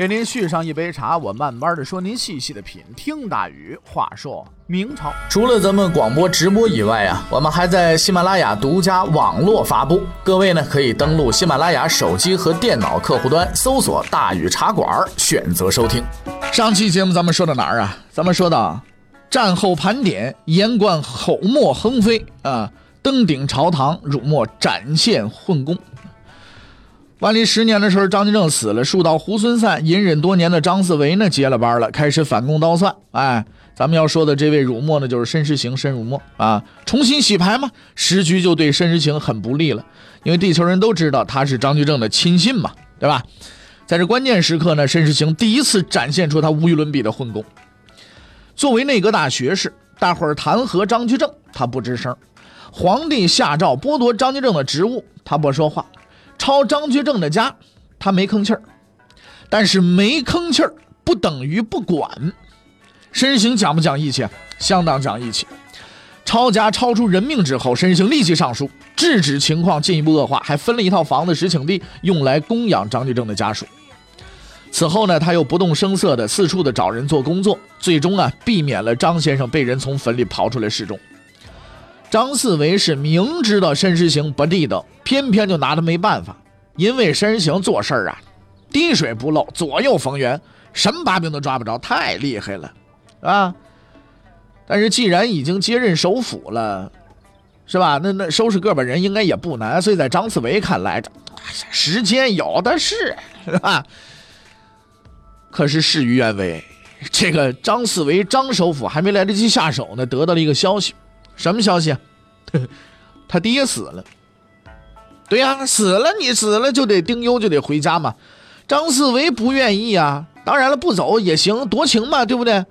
给您续上一杯茶，我慢慢的说，您细细的品。听大宇话说明朝，除了咱们广播直播以外啊，我们还在喜马拉雅独家网络发布。各位呢，可以登录喜马拉雅手机和电脑客户端，搜索“大宇茶馆”，选择收听。上期节目咱们说到哪儿啊？咱们说到。战后盘点，言冠口沫横飞啊！登顶朝堂，辱没展现混功。万历十年的时候，张居正死了，树倒猢狲散，隐忍多年的张四维呢接了班了，开始反攻倒算。哎，咱们要说的这位辱没呢，就是申时行申辱没啊！重新洗牌嘛，时局就对申时行很不利了，因为地球人都知道他是张居正的亲信嘛，对吧？在这关键时刻呢，申时行第一次展现出他无与伦比的混功。作为内阁大学士，大伙儿弹劾张居正，他不吱声；皇帝下诏剥夺张居正的职务，他不说话；抄张居正的家，他没吭气儿。但是没吭气儿不等于不管。申行讲不讲义气？相当讲义气。抄家超出人命之后，申行立即上书制止情况进一步恶化，还分了一套房子实请地，用来供养张居正的家属。此后呢，他又不动声色的四处的找人做工作，最终啊，避免了张先生被人从坟里刨出来示众。张四维是明知道申时行不地道，偏偏就拿他没办法，因为申时行做事儿啊，滴水不漏，左右逢源，什么把柄都抓不着，太厉害了，啊！但是既然已经接任首辅了，是吧？那那收拾个把人应该也不难，所以在张四维看来，时间有的是，是吧？可是事与愿违，这个张四维张首辅还没来得及下手呢，得到了一个消息，什么消息？他爹死了。对呀，死了，你死了就得丁忧，就得回家嘛。张四维不愿意啊，当然了，不走也行，夺情嘛，对不对？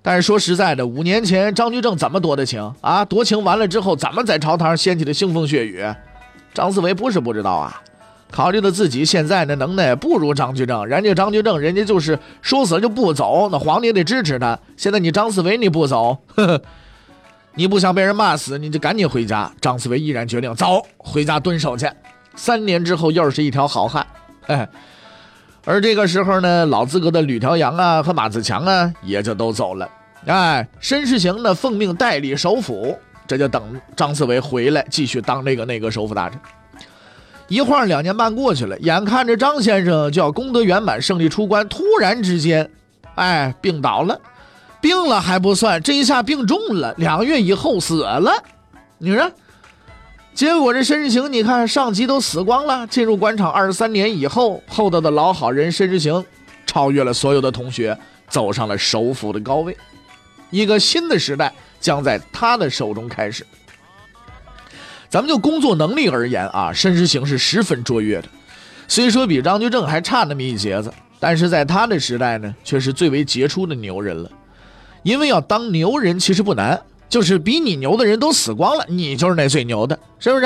但是说实在的，五年前张居正怎么夺的情啊？夺情完了之后，怎么在朝堂掀起的腥风血雨？张四维不是不知道啊。考虑到自己现在的能耐不如张居正，人家张居正人家就是说死了就不走，那皇帝得支持他。现在你张四维你不走，呵呵，你不想被人骂死，你就赶紧回家。张四维毅然决定走回家蹲守去。三年之后又是一条好汉。哎，而这个时候呢，老资格的吕调阳啊和马自强啊也就都走了。哎，申世行呢奉命代理首辅，这就等张四维回来继续当这个内阁首辅大臣。一晃两年半过去了，眼看着张先生就要功德圆满、胜利出关，突然之间，哎，病倒了，病了还不算，这一下病重了，两个月以后死了。你说，结果这申时行，你看上级都死光了，进入官场二十三年以后，厚道的老好人申时行超越了所有的同学，走上了首辅的高位，一个新的时代将在他的手中开始。咱们就工作能力而言啊，申时行是十分卓越的。虽说比张居正还差那么一截子，但是在他的时代呢，却是最为杰出的牛人了。因为要当牛人其实不难，就是比你牛的人都死光了，你就是那最牛的，是不是？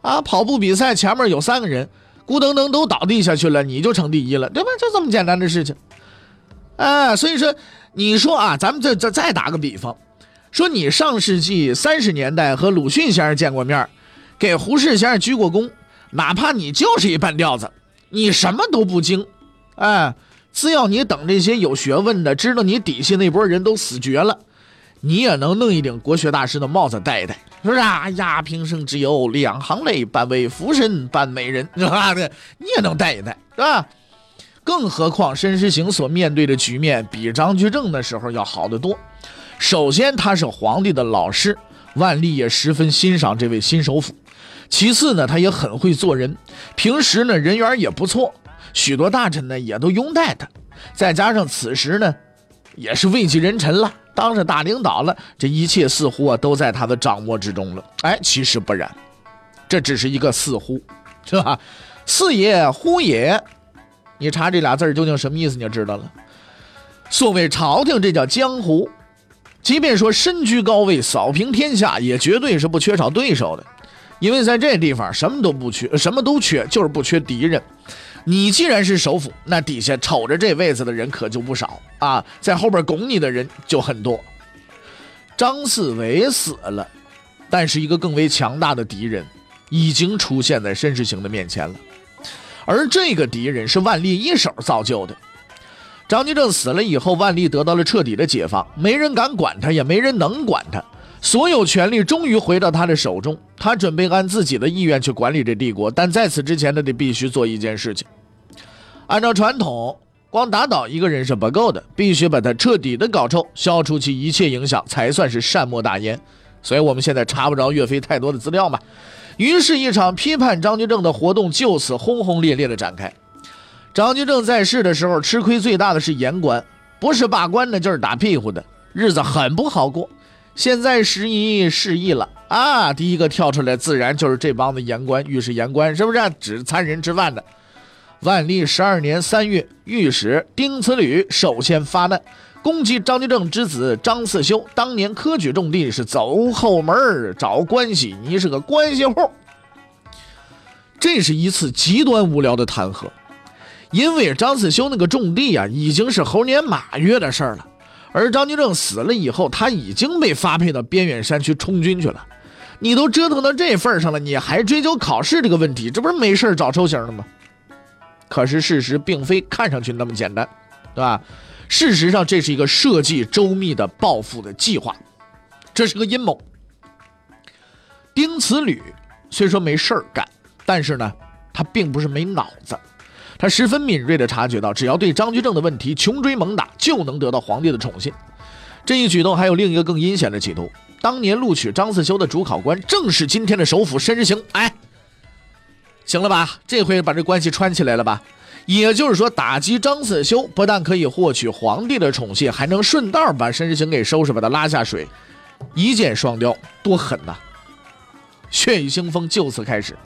啊，跑步比赛前面有三个人，咕噔噔都倒地下去了，你就成第一了，对吧？就这么简单的事情。哎，所以说，你说啊，咱们这这再打个比方。说你上世纪三十年代和鲁迅先生见过面，给胡适先生鞠过躬，哪怕你就是一半吊子，你什么都不精，哎，只要你等这些有学问的知道你底下那波人都死绝了，你也能弄一顶国学大师的帽子戴一戴，是不是啊？呀，平生只有两行泪，半为浮生半美人，是吧？你也能戴一戴，是吧？更何况申时行所面对的局面比张居正的时候要好得多。首先，他是皇帝的老师，万历也十分欣赏这位新首辅。其次呢，他也很会做人，平时呢人缘也不错，许多大臣呢也都拥戴他。再加上此时呢，也是位极人臣了，当上大领导了，这一切似乎啊都在他的掌握之中了。哎，其实不然，这只是一个似乎，是吧？似也乎也，你查这俩字究竟什么意思，你就知道了。所谓朝廷，这叫江湖。即便说身居高位，扫平天下，也绝对是不缺少对手的。因为在这地方什么都不缺，什么都缺，就是不缺敌人。你既然是首辅，那底下瞅着这位子的人可就不少啊，在后边拱你的人就很多。张四维死了，但是一个更为强大的敌人已经出现在申时行的面前了，而这个敌人是万历一手造就的。张居正死了以后，万历得到了彻底的解放，没人敢管他，也没人能管他。所有权力终于回到他的手中，他准备按自己的意愿去管理这帝国。但在此之前，他得必须做一件事情。按照传统，光打倒一个人是不够的，必须把他彻底的搞臭，消除其一切影响，才算是善莫大焉。所以我们现在查不着岳飞太多的资料嘛。于是，一场批判张居正的活动就此轰轰烈烈的展开。张居正在世的时候，吃亏最大的是言官，不是罢官的，就是打屁股的，日子很不好过。现在时移世易了啊！第一个跳出来，自然就是这帮子言官，御史言官，是不是？只参人吃饭的。万历十二年三月，御史丁慈履首先发难，攻击张居正之子张四修。当年科举种地是走后门找关系，你是个关系户。这是一次极端无聊的弹劾，因为张四修那个种地啊，已经是猴年马月的事儿了。而张居正死了以后，他已经被发配到边远山区充军去了。你都折腾到这份上了，你还追究考试这个问题，这不是没事找抽型的吗？可是事实并非看上去那么简单，对吧？事实上，这是一个设计周密的报复的计划，这是个阴谋。丁慈履虽说没事儿干，但是呢，他并不是没脑子。他十分敏锐地察觉到，只要对张居正的问题穷追猛打，就能得到皇帝的宠信。这一举动还有另一个更阴险的企图：当年录取张四修的主考官正是今天的首辅申时行。哎，行了吧？这回把这关系串起来了吧？也就是说，打击张四修不但可以获取皇帝的宠信，还能顺道把申时行给收拾，把他拉下水，一箭双雕，多狠呐！血雨腥风就此开始。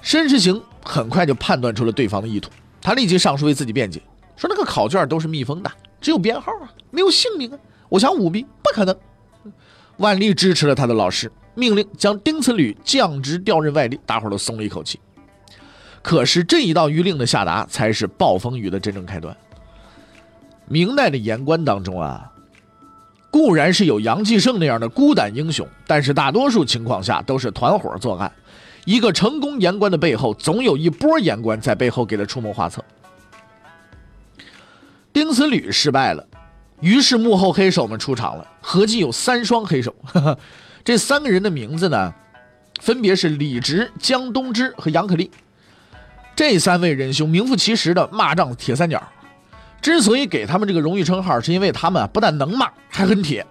申时行很快就判断出了对方的意图，他立即上书为自己辩解，说那个考卷都是密封的，只有编号啊，没有姓名啊，我想舞弊不可能。万历支持了他的老师，命令将丁慈履降职调任外地，大伙都松了一口气。可是这一道谕令的下达，才是暴风雨的真正开端。明代的言官当中啊，固然是有杨继盛那样的孤胆英雄，但是大多数情况下都是团伙作案。一个成功言官的背后，总有一波言官在背后给他出谋划策。丁慈履失败了，于是幕后黑手们出场了，合计有三双黑手。这三个人的名字呢，分别是李直、江东之和杨可立。这三位仁兄名副其实的骂仗铁三角。之所以给他们这个荣誉称号，是因为他们不但能骂，还很铁。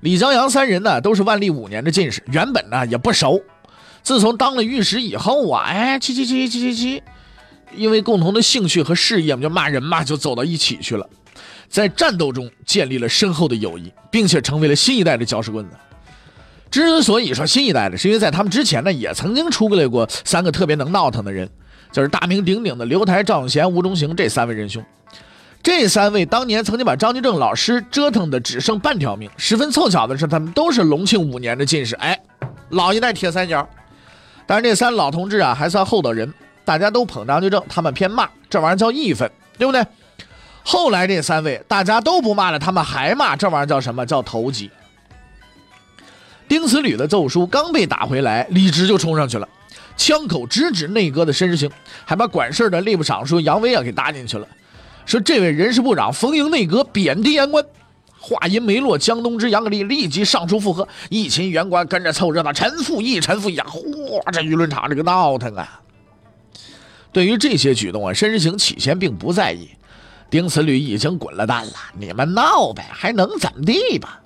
李、江、杨三人呢，都是万历五年的进士，原本呢也不熟。自从当了御史以后啊，哎，七七七七七七，因为共同的兴趣和事业嘛，就骂人嘛，就走到一起去了，在战斗中建立了深厚的友谊，并且成为了新一代的搅屎棍子。之所以说新一代的，是因为在他们之前呢，也曾经出来过三个特别能闹腾的人，就是大名鼎鼎的刘台、赵永贤、吴中行这三位仁兄。这三位当年曾经把张居正老师折腾的只剩半条命。十分凑巧的是，他们都是隆庆五年的进士，哎，老一代铁三角。但是这三老同志啊，还算厚道人，大家都捧张居正，他们偏骂，这玩意儿叫义愤，对不对？后来这三位大家都不骂了，他们还骂，这玩意儿叫什么？叫投机。丁慈履的奏书刚被打回来，李直就冲上去了，枪口直指内阁的申时行，还把管事的吏部尚书杨威啊给搭进去了，说这位人事部长逢迎内阁，贬低言官。话音没落，江东之、杨格立立即上书附和，一群员官跟着凑热闹，陈复义、陈复义，嚯，这舆论场这个闹腾啊！对于这些举动啊，申时行起先并不在意，丁慈履已经滚了蛋了，你们闹呗，还能怎么地吧？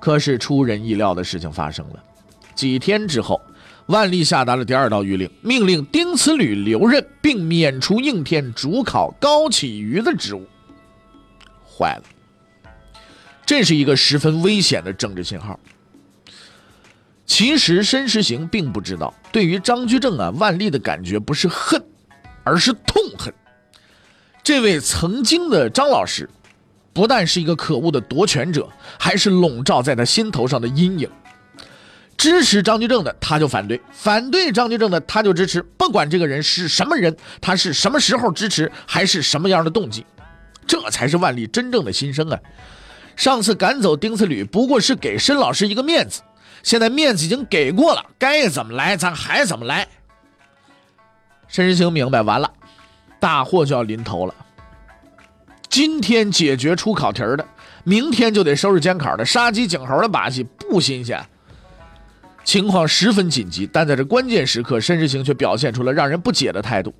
可是出人意料的事情发生了，几天之后，万历下达了第二道谕令，命令丁慈履留任，并免除应天主考高启瑜的职务。坏了！这是一个十分危险的政治信号。其实申时行并不知道，对于张居正啊，万历的感觉不是恨，而是痛恨。这位曾经的张老师，不但是一个可恶的夺权者，还是笼罩在他心头上的阴影。支持张居正的他就反对，反对张居正的他就支持，不管这个人是什么人，他是什么时候支持，还是什么样的动机，这才是万历真正的心声啊！上次赶走丁次吕不过是给申老师一个面子，现在面子已经给过了，该怎么来咱还怎么来。申时行明白，完了，大祸就要临头了。今天解决出考题的，明天就得收拾监考的，杀鸡儆猴的把戏不新鲜。情况十分紧急，但在这关键时刻，申时行却表现出了让人不解的态度。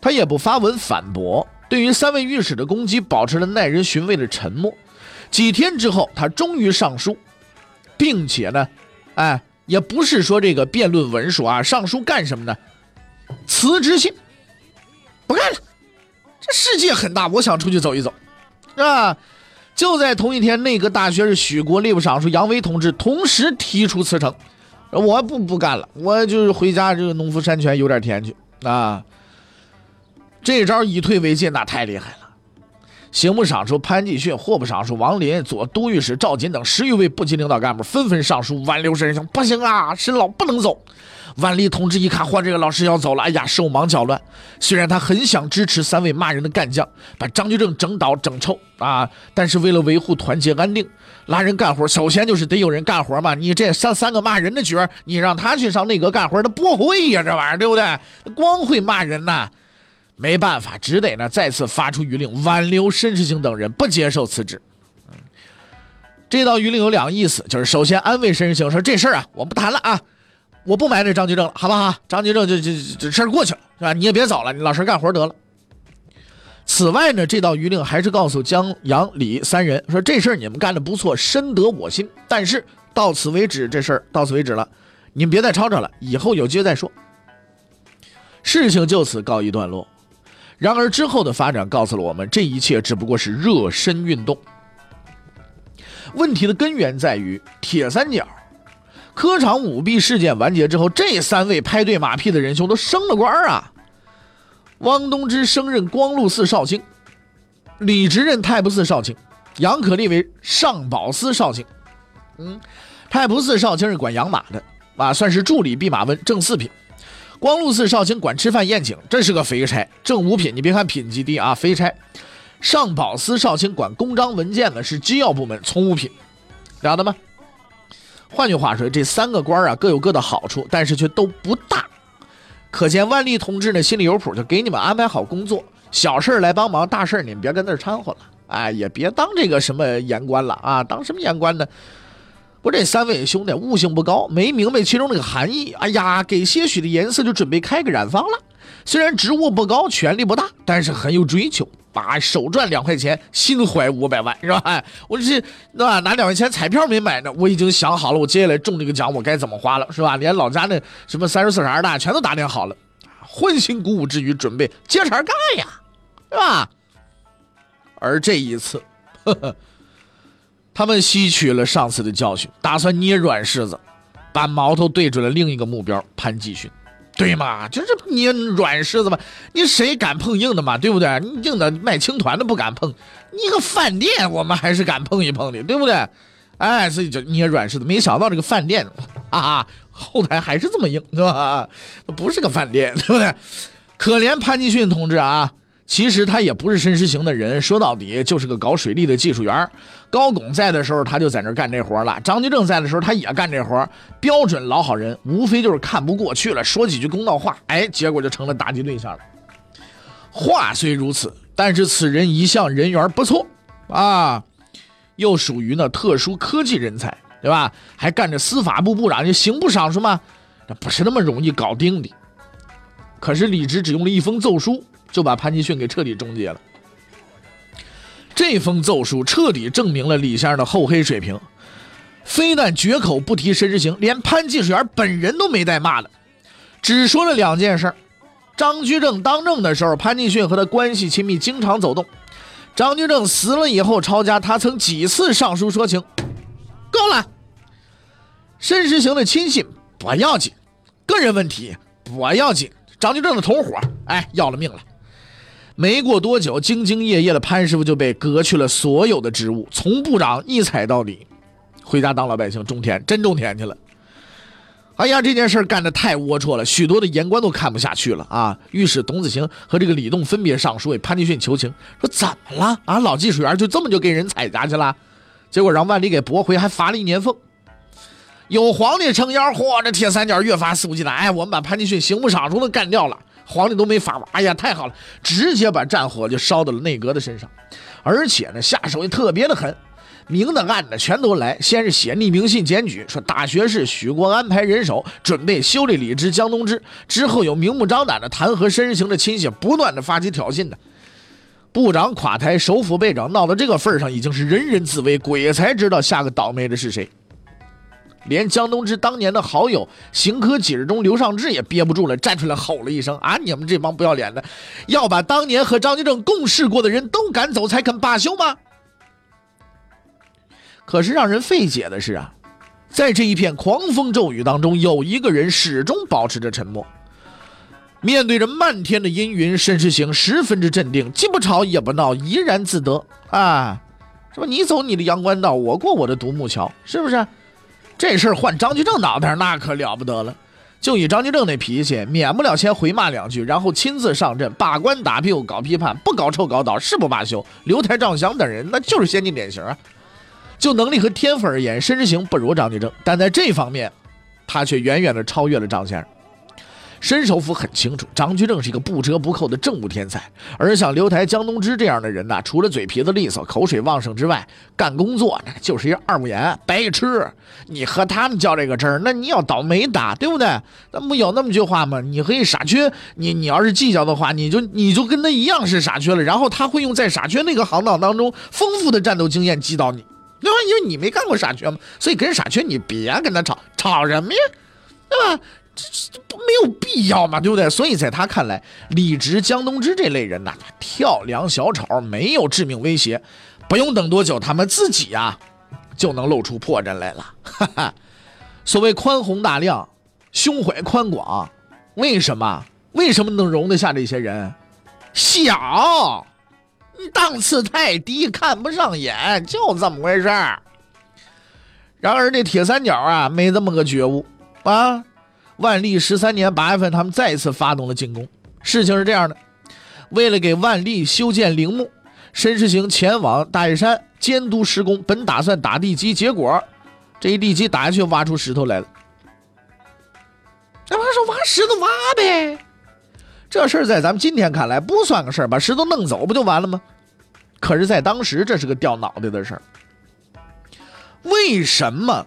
他也不发文反驳，对于三位御史的攻击，保持了耐人寻味的沉默。几天之后，他终于上书，并且呢，哎，也不是说这个辩论文书啊，上书干什么呢？辞职信，不干了。这世界很大，我想出去走一走，是吧？就在同一天，内阁大学士许国吏部尚书杨威同志同时提出辞呈。我不不干了，我就是回家这个农夫山泉有点田去啊。这招以退为进，那太厉害了。刑部尚书潘继训、户部尚书王林、左都御史赵锦等十余位部级领导干部纷纷上书挽留申行，不行啊，申老不能走。万历同志一看，换，这个老师要走了，哎呀，手忙脚乱。虽然他很想支持三位骂人的干将，把张居正整倒整臭啊，但是为了维护团结安定，拉人干活，首先就是得有人干活嘛。你这三三个骂人的角你让他去上内阁干活，他不会呀，这玩意儿对不对？光会骂人呐，没办法，只得呢再次发出余令，挽留申世清等人，不接受辞职。这道余令有两个意思，就是首先安慰申世清，说这事儿啊，我不谈了啊。我不埋汰张居正了，好不好？张居正就就这事儿过去了，是吧？你也别走了，你老实干活得了。此外呢，这道余令还是告诉江、杨、李三人说，这事儿你们干的不错，深得我心。但是到此为止，这事儿到此为止了，你们别再吵吵了，以后有机会再说。事情就此告一段落。然而之后的发展告诉了我们，这一切只不过是热身运动。问题的根源在于铁三角。科场舞弊事件完结之后，这三位拍对马屁的仁兄都升了官啊！汪东之升任光禄寺少卿，李直任太仆寺少卿，杨可立为上宝司少卿。嗯，太仆寺少卿是管养马的啊，算是助理弼马温，正四品。光禄寺少卿管吃饭宴请，这是个肥差，正五品。你别看品级低啊，肥差。上宝司少卿管公章文件的，是机要部门，从五品，了得吗？换句话说，这三个官啊各有各的好处，但是却都不大。可见万历同志呢心里有谱，就给你们安排好工作，小事来帮忙，大事你们别跟那掺和了。哎，也别当这个什么言官了啊！当什么言官呢？我这三位兄弟悟性不高，没明白其中那个含义。哎呀，给些许的颜色就准备开个染坊了。虽然职务不高，权力不大，但是很有追求。把手赚两块钱，心怀五百万，是吧？我这是吧？拿两块钱彩票没买呢，我已经想好了，我接下来中这个奖我该怎么花了，是吧？连老家那什么三十四十二大全都打点好了，欢欣鼓舞之余，准备接茬干呀，是吧？而这一次，呵呵，他们吸取了上次的教训，打算捏软柿子，把矛头对准了另一个目标——潘继勋。对嘛，就是捏软柿子嘛，你谁敢碰硬的嘛，对不对？硬的卖青团的不敢碰，你个饭店我们还是敢碰一碰的，对不对？哎，所以就捏软柿子，没想到这个饭店啊，后台还是这么硬，是吧？不是个饭店，对不对？可怜潘继训同志啊！其实他也不是申时行的人，说到底就是个搞水利的技术员。高拱在的时候，他就在那干这活了；张居正在的时候，他也干这活。标准老好人，无非就是看不过去了，说几句公道话，哎，结果就成了打击对象了。话虽如此，但是此人一向人缘不错啊，又属于呢特殊科技人才，对吧？还干着司法部部长，就刑部尚书嘛，这不是那么容易搞定的。可是李直只用了一封奏书。就把潘继训给彻底终结了。这封奏书彻底证明了李先生的厚黑水平，非但绝口不提申时行，连潘技术员本人都没带骂的，只说了两件事：张居正当政的时候，潘继训和他关系亲密，经常走动；张居正死了以后，抄家，他曾几次上书说情。够了，申时行的亲信不要紧，个人问题不要紧，张居正的同伙，哎，要了命了。没过多久，兢兢业业的潘师傅就被革去了所有的职务，从部长一踩到底，回家当老百姓种田，真种田去了。哎呀，这件事干得太龌龊了，许多的言官都看不下去了啊！于是董子行和这个李栋分别上书为潘金训求情，说怎么了啊？老技术员就这么就给人踩下去了？结果让万里给驳回，还罚了一年俸。有皇帝撑腰，嚯，这铁三角越发肆无忌惮。哎，我们把潘金训刑部尚书都干掉了。皇帝都没法哎呀，太好了，直接把战火就烧到了内阁的身上，而且呢，下手也特别的狠，明的暗的全都来。先是写匿名信检举，说大学士许国安排人手准备修理李之、江东之，之后有明目张胆的弹劾申时行的亲戚，不断的发起挑衅的。部长垮台，首辅被整，闹到这个份上，已经是人人自危，鬼才知道下个倒霉的是谁。连江东之当年的好友行科几日中刘尚志也憋不住了，站出来吼了一声：“啊，你们这帮不要脸的，要把当年和张居正共事过的人都赶走才肯罢休吗？”可是让人费解的是啊，在这一片狂风骤雨当中，有一个人始终保持着沉默。面对着漫天的阴云，申时行十分之镇定，既不吵也不闹，怡然自得。啊，是吧？你走你的阳关道，我过我的独木桥，是不是？这事儿换张居正脑袋那可了不得了。就以张居正那脾气，免不了先回骂两句，然后亲自上阵把官打屁股搞批判，不搞臭搞倒，誓不罢休。刘台、赵祥等人那就是先进典型啊。就能力和天赋而言，申时行不如张居正，但在这方面，他却远远的超越了张先生。申首府很清楚，张居正是一个不折不扣的政务天才，而像刘台、江东之这样的人呐，除了嘴皮子利索、口水旺盛之外，干工作那就是一二五眼，白痴。你和他们较这个真儿，那你要倒霉的，对不对？那不有那么句话吗？你和一傻缺，你你要是计较的话，你就你就跟他一样是傻缺了。然后他会用在傻缺那个行当当中丰富的战斗经验击倒你，对吧？因为你没干过傻缺嘛，所以跟傻缺你别跟他吵，吵什么呀，对吧？这这都没有必要嘛，对不对？所以在他看来，李直、江东之这类人呐，跳梁小丑，没有致命威胁，不用等多久，他们自己呀就能露出破绽来了。哈哈，所谓宽宏大量、胸怀宽广，为什么？为什么能容得下这些人？小，档次太低，看不上眼，就这么回事儿。然而这铁三角啊，没这么个觉悟啊。万历十三年八月份，他们再次发动了进攻。事情是这样的：为了给万历修建陵墓，申时行前往大屿山监督施工，本打算打地基，结果这一地基打下去，挖出石头来了。这不是挖石头挖呗？这事儿在咱们今天看来不算个事儿，把石头弄走不就完了吗？可是，在当时这是个掉脑袋的事儿。为什么？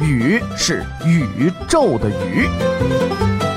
宇是宇宙的宇。